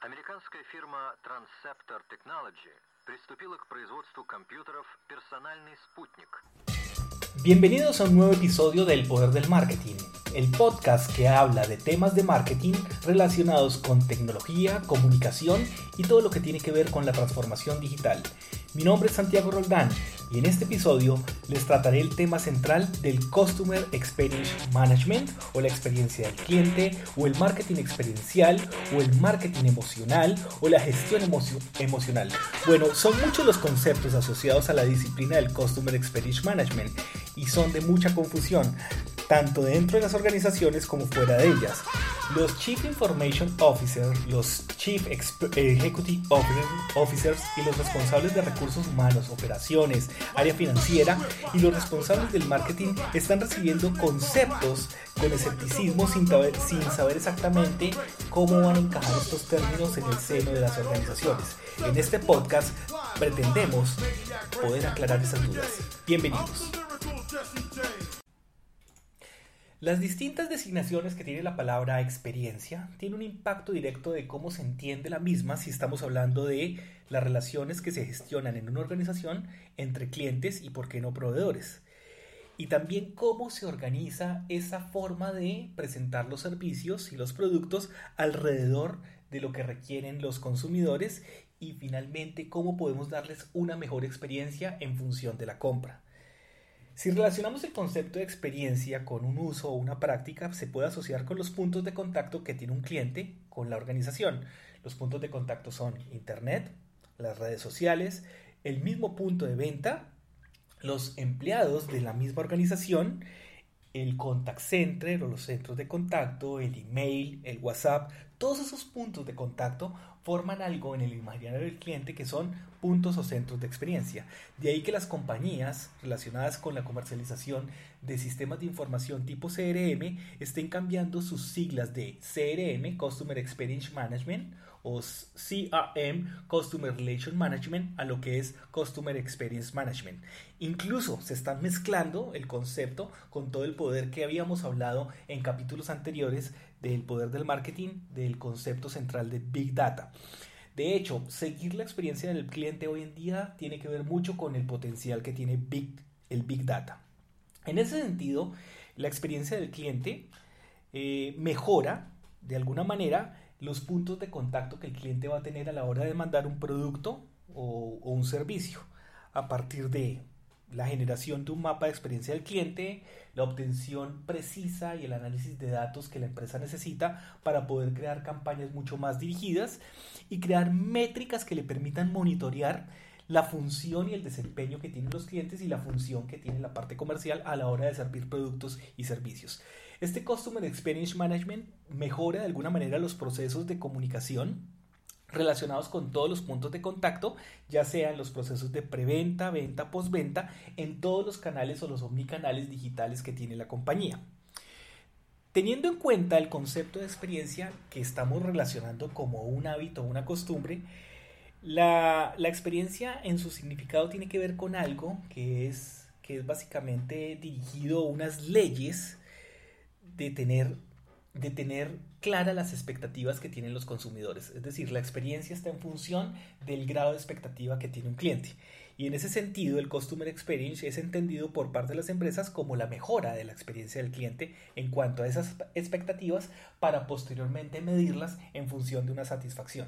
Американская фирма Transceptor Technology приступила к производству компьютеров «Персональный спутник». Bienvenidos a un nuevo episodio del Poder del Marketing, el podcast que habla de temas de marketing relacionados con tecnología, comunicación y todo lo que tiene que ver con la transformación digital. Mi nombre es Santiago Roldán y en este episodio les trataré el tema central del Customer Experience Management o la experiencia del cliente o el marketing experiencial o el marketing emocional o la gestión emocional. Bueno, son muchos los conceptos asociados a la disciplina del Customer Experience Management y son de mucha confusión, tanto dentro de las organizaciones como fuera de ellas. Los Chief Information Officers, los Chief Executive Officers y los responsables de recursos humanos, operaciones, área financiera y los responsables del marketing están recibiendo conceptos con escepticismo sin, sin saber exactamente cómo van a encajar estos términos en el seno de las organizaciones. En este podcast pretendemos poder aclarar esas dudas. Bienvenidos. Las distintas designaciones que tiene la palabra experiencia tienen un impacto directo de cómo se entiende la misma si estamos hablando de las relaciones que se gestionan en una organización entre clientes y, por qué no, proveedores. Y también cómo se organiza esa forma de presentar los servicios y los productos alrededor de lo que requieren los consumidores y finalmente cómo podemos darles una mejor experiencia en función de la compra. Si relacionamos el concepto de experiencia con un uso o una práctica, se puede asociar con los puntos de contacto que tiene un cliente con la organización. Los puntos de contacto son Internet, las redes sociales, el mismo punto de venta, los empleados de la misma organización, el contact center o los centros de contacto, el email, el WhatsApp, todos esos puntos de contacto forman algo en el imaginario del cliente que son puntos o centros de experiencia. De ahí que las compañías relacionadas con la comercialización de sistemas de información tipo CRM estén cambiando sus siglas de CRM, Customer Experience Management, o CRM, Customer Relation Management, a lo que es Customer Experience Management. Incluso se está mezclando el concepto con todo el poder que habíamos hablado en capítulos anteriores del poder del marketing, del concepto central de Big Data. De hecho, seguir la experiencia del cliente hoy en día tiene que ver mucho con el potencial que tiene Big, el Big Data. En ese sentido, la experiencia del cliente eh, mejora de alguna manera los puntos de contacto que el cliente va a tener a la hora de mandar un producto o un servicio a partir de la generación de un mapa de experiencia del cliente, la obtención precisa y el análisis de datos que la empresa necesita para poder crear campañas mucho más dirigidas y crear métricas que le permitan monitorear la función y el desempeño que tienen los clientes y la función que tiene la parte comercial a la hora de servir productos y servicios. Este Customer Experience Management mejora de alguna manera los procesos de comunicación relacionados con todos los puntos de contacto, ya sean los procesos de preventa, venta, postventa, en todos los canales o los omnicanales digitales que tiene la compañía. Teniendo en cuenta el concepto de experiencia que estamos relacionando como un hábito o una costumbre, la, experiencia en su significado tiene que ver con algo que es, que es básicamente dirigido a unas leyes de tener de tener claras las expectativas que tienen los consumidores. Es decir, la experiencia está en función del grado de expectativa que tiene un cliente. Y en ese sentido, el Customer Experience es entendido por parte de las empresas como la mejora de la experiencia del cliente en cuanto a esas expectativas para posteriormente medirlas en función de una satisfacción.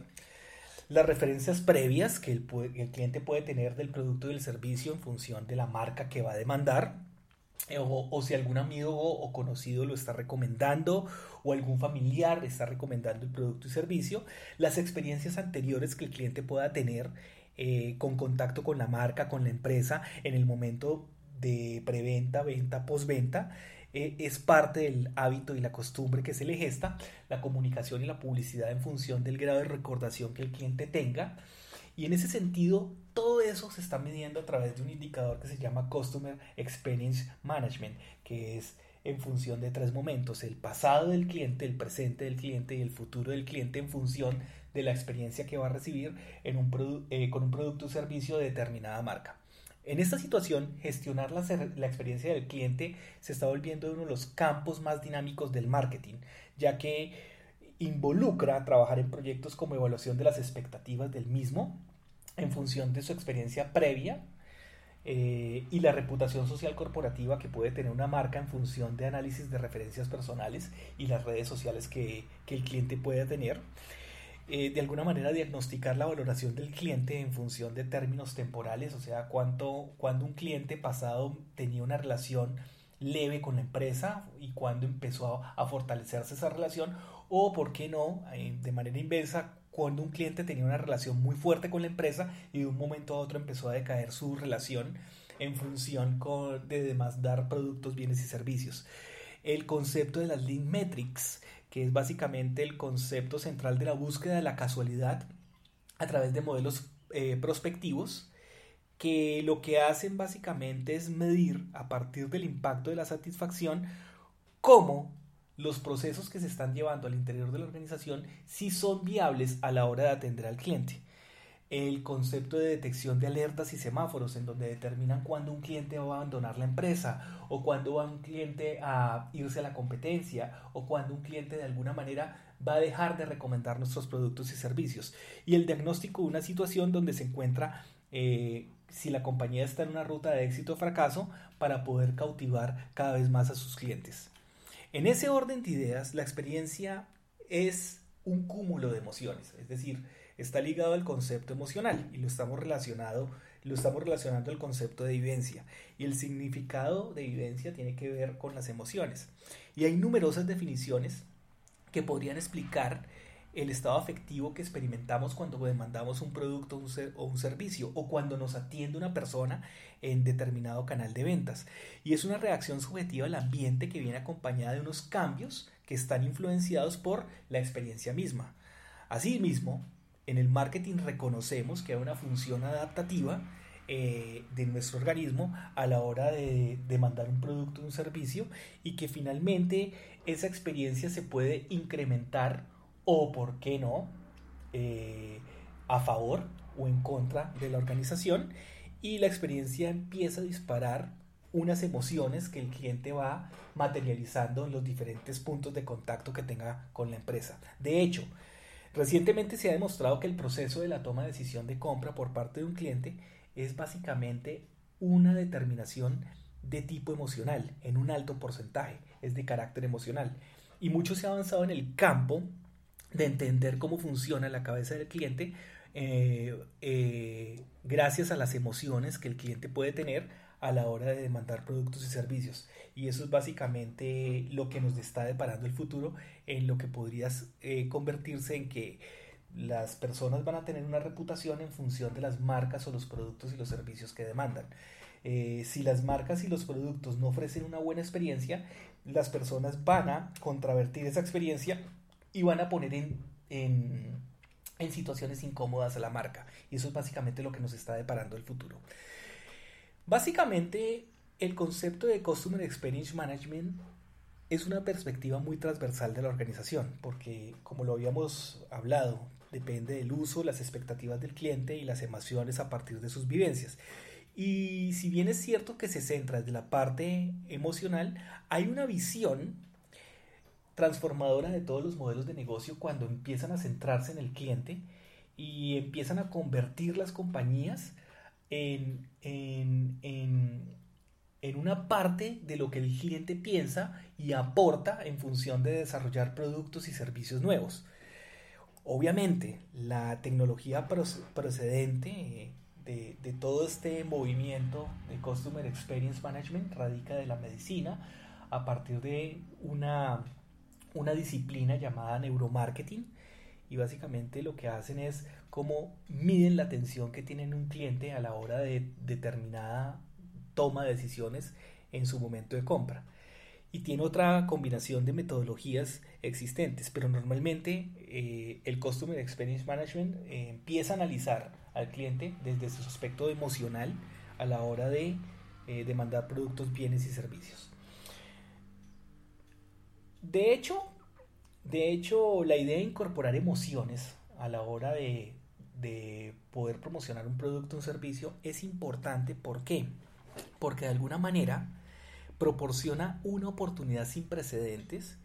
Las referencias previas que el, el cliente puede tener del producto y del servicio en función de la marca que va a demandar, eh, o, si algún amigo o conocido lo está recomendando o algún familiar está recomendando el producto y servicio, las experiencias anteriores que el cliente pueda tener eh, con contacto con la marca, con la empresa en el momento de preventa, venta, postventa, eh, es parte del hábito y la costumbre que se le gesta, la comunicación y la publicidad en función del grado de recordación que el cliente tenga. Y en ese sentido, todo eso se está midiendo a través de un indicador que se llama Customer Experience Management, que es en función de tres momentos, el pasado del cliente, el presente del cliente y el futuro del cliente en función de la experiencia que va a recibir eh, con un producto o servicio de determinada marca. En esta situación, gestionar la, experiencia del cliente se está volviendo uno de los campos más dinámicos del marketing, ya que involucra trabajar en proyectos como evaluación de las expectativas del mismo en función de su experiencia previa eh, y la reputación social corporativa que puede tener una marca en función de análisis de referencias personales y las redes sociales que, que el cliente puede tener. Eh, de alguna manera diagnosticar la valoración del cliente en función de términos temporales, o sea, cuánto, cuando un cliente pasado tenía una relación leve con la empresa y cuando empezó a, fortalecerse esa relación, o por qué no, eh, de manera inversa, cuando un cliente tenía una relación muy fuerte con la empresa y de un momento a otro empezó a decaer su relación en función de demás dar productos, bienes y servicios. El concepto de las Lean Metrics, que es básicamente el concepto central de la búsqueda de la casualidad a través de modelos eh, prospectivos, que lo que hacen básicamente es medir a partir del impacto de la satisfacción cómo los procesos que se están llevando al interior de la organización sí son viables a la hora de atender al cliente el concepto de detección de alertas y semáforos en donde determinan cuándo un cliente va a abandonar la empresa o cuándo va un cliente a irse a la competencia o cuándo un cliente de alguna manera va a dejar de recomendar nuestros productos y servicios y el diagnóstico de una situación donde se encuentra eh, si la compañía está en una ruta de éxito o fracaso para poder cautivar cada vez más a sus clientes. En ese orden de ideas, la experiencia es un cúmulo de emociones, es decir, está ligado al concepto emocional y lo estamos relacionado lo estamos relacionando al concepto de vivencia. Y el significado de vivencia tiene que ver con las emociones. Y hay numerosas definiciones que podrían explicar el estado afectivo que experimentamos cuando demandamos un producto o un servicio o cuando nos atiende una persona en determinado canal de ventas. Y es una reacción subjetiva al ambiente que viene acompañada de unos cambios que están influenciados por la experiencia misma. Asimismo, en el marketing reconocemos que hay una función adaptativa eh, de nuestro organismo a la hora de demandar un producto o un servicio y que finalmente esa experiencia se puede incrementar o, por qué no, eh, a favor o en contra de la organización y la experiencia empieza a disparar unas emociones que el cliente va materializando en los diferentes puntos de contacto que tenga con la empresa. De hecho, Recientemente se ha demostrado que el proceso de la toma de decisión de compra por parte de un cliente es básicamente una determinación de tipo emocional, en un alto porcentaje, es de carácter emocional. Y mucho se ha avanzado en el campo de entender cómo funciona la cabeza del cliente eh, eh, gracias a las emociones que el cliente puede tener a la hora de demandar productos y servicios. Y eso es básicamente lo que nos está deparando el futuro en lo que podría eh, convertirse en que las personas van a tener una reputación en función de las marcas o los productos y los servicios que demandan. Si las marcas y los productos no ofrecen una buena experiencia, las personas van a contravertir esa experiencia y van a poner en, en, en situaciones incómodas a la marca. Y eso es básicamente lo que nos está deparando el futuro. Básicamente, el concepto de Customer Experience Management es una perspectiva muy transversal de la organización, porque como lo habíamos hablado, depende del uso, las expectativas del cliente y las emociones a partir de sus vivencias. Y si bien es cierto que se centra desde la parte emocional, hay una visión transformadora de todos los modelos de negocio cuando empiezan a centrarse en el cliente y empiezan a convertir las compañías en, en, una parte de lo que el cliente piensa y aporta en función de desarrollar productos y servicios nuevos. Obviamente, la tecnología procedente de, de, todo este movimiento de Customer Experience Management radica de la medicina a partir de una, una disciplina llamada neuromarketing y básicamente lo que hacen es cómo miden la atención que tienen un cliente a la hora de determinada toma de decisiones en su momento de compra. Y tiene otra combinación de metodologías existentes, pero normalmente eh, el Customer Experience Management eh, empieza a analizar al cliente desde su aspecto emocional a la hora de eh, demandar productos, bienes y servicios. De hecho, de hecho, la idea de incorporar emociones a la hora de de poder promocionar un producto o un servicio es importante. ¿Por qué? Porque de alguna manera proporciona una oportunidad sin precedentes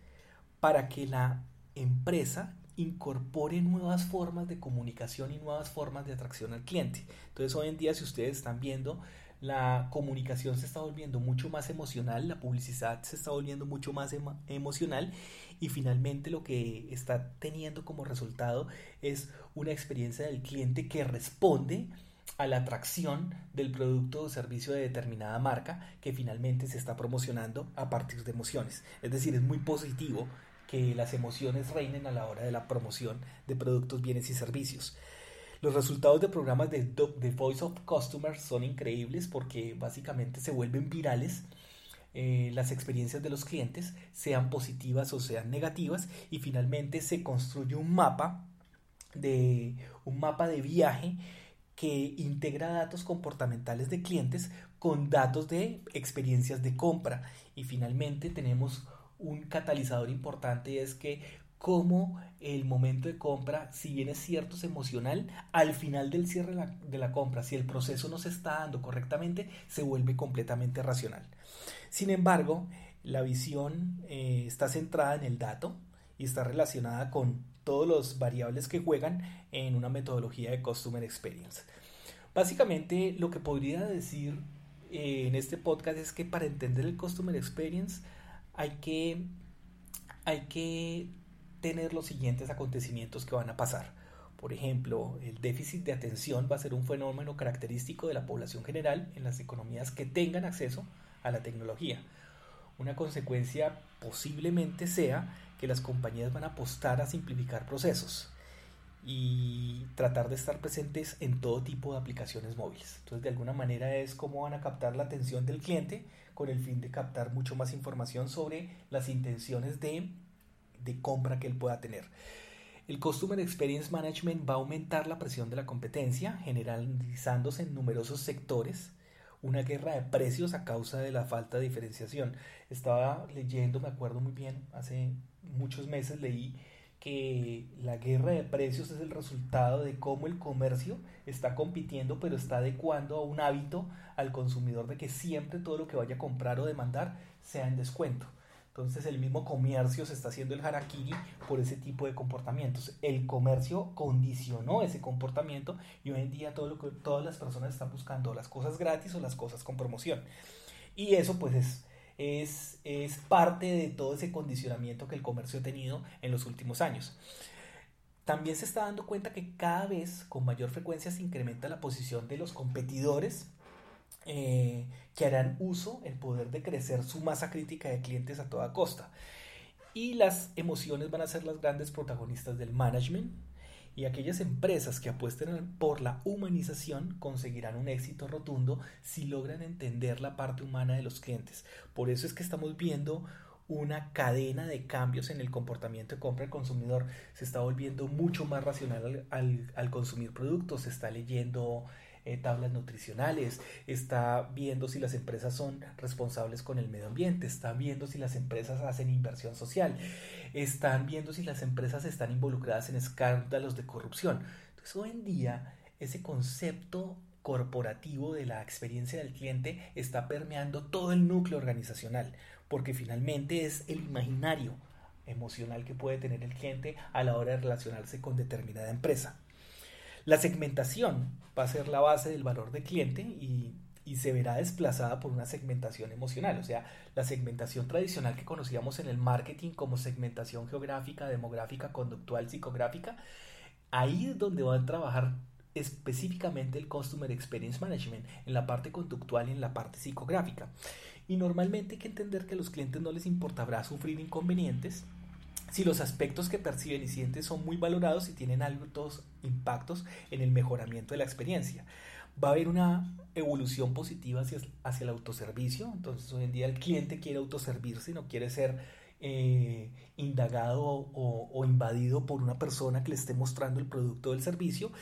para que la empresa incorpore nuevas formas de comunicación y nuevas formas de atracción al cliente. Entonces hoy en día si ustedes están viendo la comunicación se está volviendo mucho más emocional, la publicidad se está volviendo mucho más emocional y finalmente lo que está teniendo como resultado es una experiencia del cliente que responde a la atracción del producto o servicio de determinada marca que finalmente se está promocionando a partir de emociones. Es decir, es muy positivo que las emociones reinen a la hora de la promoción de productos, bienes y servicios. Los resultados de programas de Voice of Customers son increíbles porque básicamente se vuelven virales eh, las experiencias de los clientes, sean positivas o sean negativas, y finalmente se construye un mapa de un mapa de viaje que integra datos comportamentales de clientes con datos de experiencias de compra. Y finalmente tenemos un catalizador importante es que como el momento de compra, si bien es cierto, es emocional, al final del cierre de la, compra, si el proceso no se está dando correctamente, se vuelve completamente racional. Sin embargo, la visión eh, está centrada en el dato y está relacionada con todos los variables que juegan en una metodología de Customer Experience. Básicamente, lo que podría decir eh, en este podcast es que para entender el Customer Experience hay que, hay que tener los siguientes acontecimientos que van a pasar. Por ejemplo, el déficit de atención va a ser un fenómeno característico de la población general en las economías que tengan acceso a la tecnología. Una consecuencia posiblemente sea que las compañías van a apostar a simplificar procesos y tratar de estar presentes en todo tipo de aplicaciones móviles. Entonces, de alguna manera es cómo van a captar la atención del cliente con el fin de captar mucho más información sobre las intenciones de de compra que él pueda tener. El Customer Experience Management va a aumentar la presión de la competencia, generalizándose en numerosos sectores, una guerra de precios a causa de la falta de diferenciación. Estaba leyendo, me acuerdo muy bien, hace muchos meses leí que la guerra de precios es el resultado de cómo el comercio está compitiendo, pero está adecuando a un hábito al consumidor de que siempre todo lo que vaya a comprar o demandar sea en descuento. Entonces el mismo comercio se está haciendo el harakiri por ese tipo de comportamientos. El comercio condicionó ese comportamiento y hoy en día todas las personas están buscando las cosas gratis o las cosas con promoción. Y eso pues es, es, es parte de todo ese condicionamiento que el comercio ha tenido en los últimos años. También se está dando cuenta que cada vez con mayor frecuencia se incrementa la posición de los competidores eh, que harán uso el poder de crecer su masa crítica de clientes a toda costa. Y las emociones van a ser las grandes protagonistas del management y aquellas empresas que apuesten por la humanización conseguirán un éxito rotundo si logran entender la parte humana de los clientes. Por eso es que estamos viendo una cadena de cambios en el comportamiento de compra del consumidor. Se está volviendo mucho más racional al, al consumir productos, se está leyendo eh, tablas nutricionales, está viendo si las empresas son responsables con el medio ambiente, está viendo si las empresas hacen inversión social, están viendo si las empresas están involucradas en escándalos de corrupción. Entonces hoy en día ese concepto corporativo de la experiencia del cliente está permeando todo el núcleo organizacional, porque finalmente es el imaginario emocional que puede tener el cliente a la hora de relacionarse con determinada empresa. La segmentación va a ser la base del valor del cliente y, se verá desplazada por una segmentación emocional, o sea, la segmentación tradicional que conocíamos en el marketing como segmentación geográfica, demográfica, conductual, psicográfica, ahí es donde van a trabajar específicamente el Customer Experience Management, en la parte conductual y en la parte psicográfica. Y normalmente hay que entender que a los clientes no les importará sufrir inconvenientes, si los aspectos que perciben y sienten son muy valorados y tienen altos impactos en el mejoramiento de la experiencia. Va a haber una evolución positiva hacia, el autoservicio, entonces hoy en día el cliente quiere autoservirse, no quiere ser eh, indagado o, o, invadido por una persona que le esté mostrando el producto del servicio,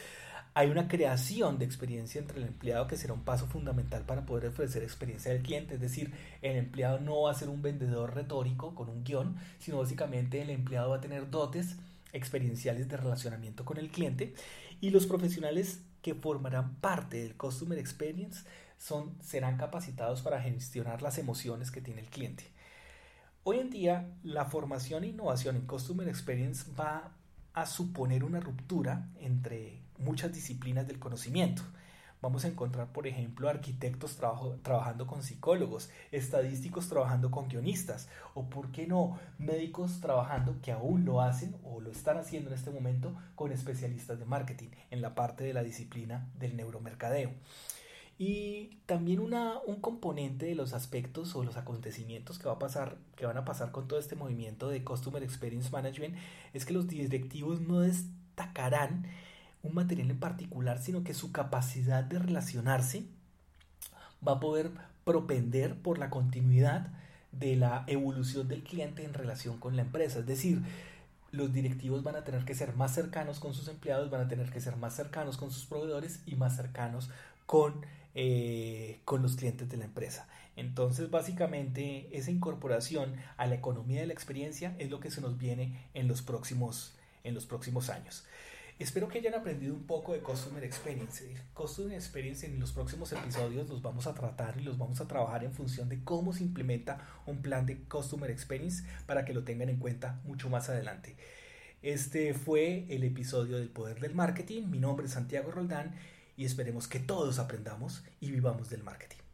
hay una creación de experiencia entre el empleado que será un paso fundamental para poder ofrecer experiencia al cliente. Es decir, el empleado no va a ser un vendedor retórico con un guion, sino básicamente el empleado va a tener dotes experienciales de relacionamiento con el cliente y los profesionales que formarán parte del Customer Experience son, serán capacitados para gestionar las emociones que tiene el cliente. Hoy en día, la formación e innovación en Customer Experience va a suponer una ruptura entre muchas disciplinas del conocimiento. Vamos a encontrar, por ejemplo, arquitectos trabajando con psicólogos, estadísticos trabajando con guionistas, o, ¿por qué no?, médicos trabajando, que aún lo hacen o lo están haciendo en este momento, con especialistas de marketing en la parte de la disciplina del neuromercadeo. Y también una, un componente de los aspectos o los acontecimientos que, va a pasar, que van a pasar con todo este movimiento de Customer Experience Management es que los directivos no destacarán un material en particular, sino que su capacidad de relacionarse va a poder propender por la continuidad de la evolución del cliente en relación con la empresa. Es decir, los directivos van a tener que ser más cercanos con sus empleados, van a tener que ser más cercanos con sus proveedores y más cercanos con, eh, con los clientes de la empresa. Entonces, básicamente, esa incorporación a la economía de la experiencia es lo que se nos viene en los próximos, en los próximos años. Espero que hayan aprendido un poco de Customer Experience. Customer Experience en los próximos episodios los vamos a tratar y los vamos a trabajar en función de cómo se implementa un plan de Customer Experience para que lo tengan en cuenta mucho más adelante. Este fue el episodio del Poder del Marketing. Mi nombre es Santiago Roldán y esperemos que todos aprendamos y vivamos del marketing.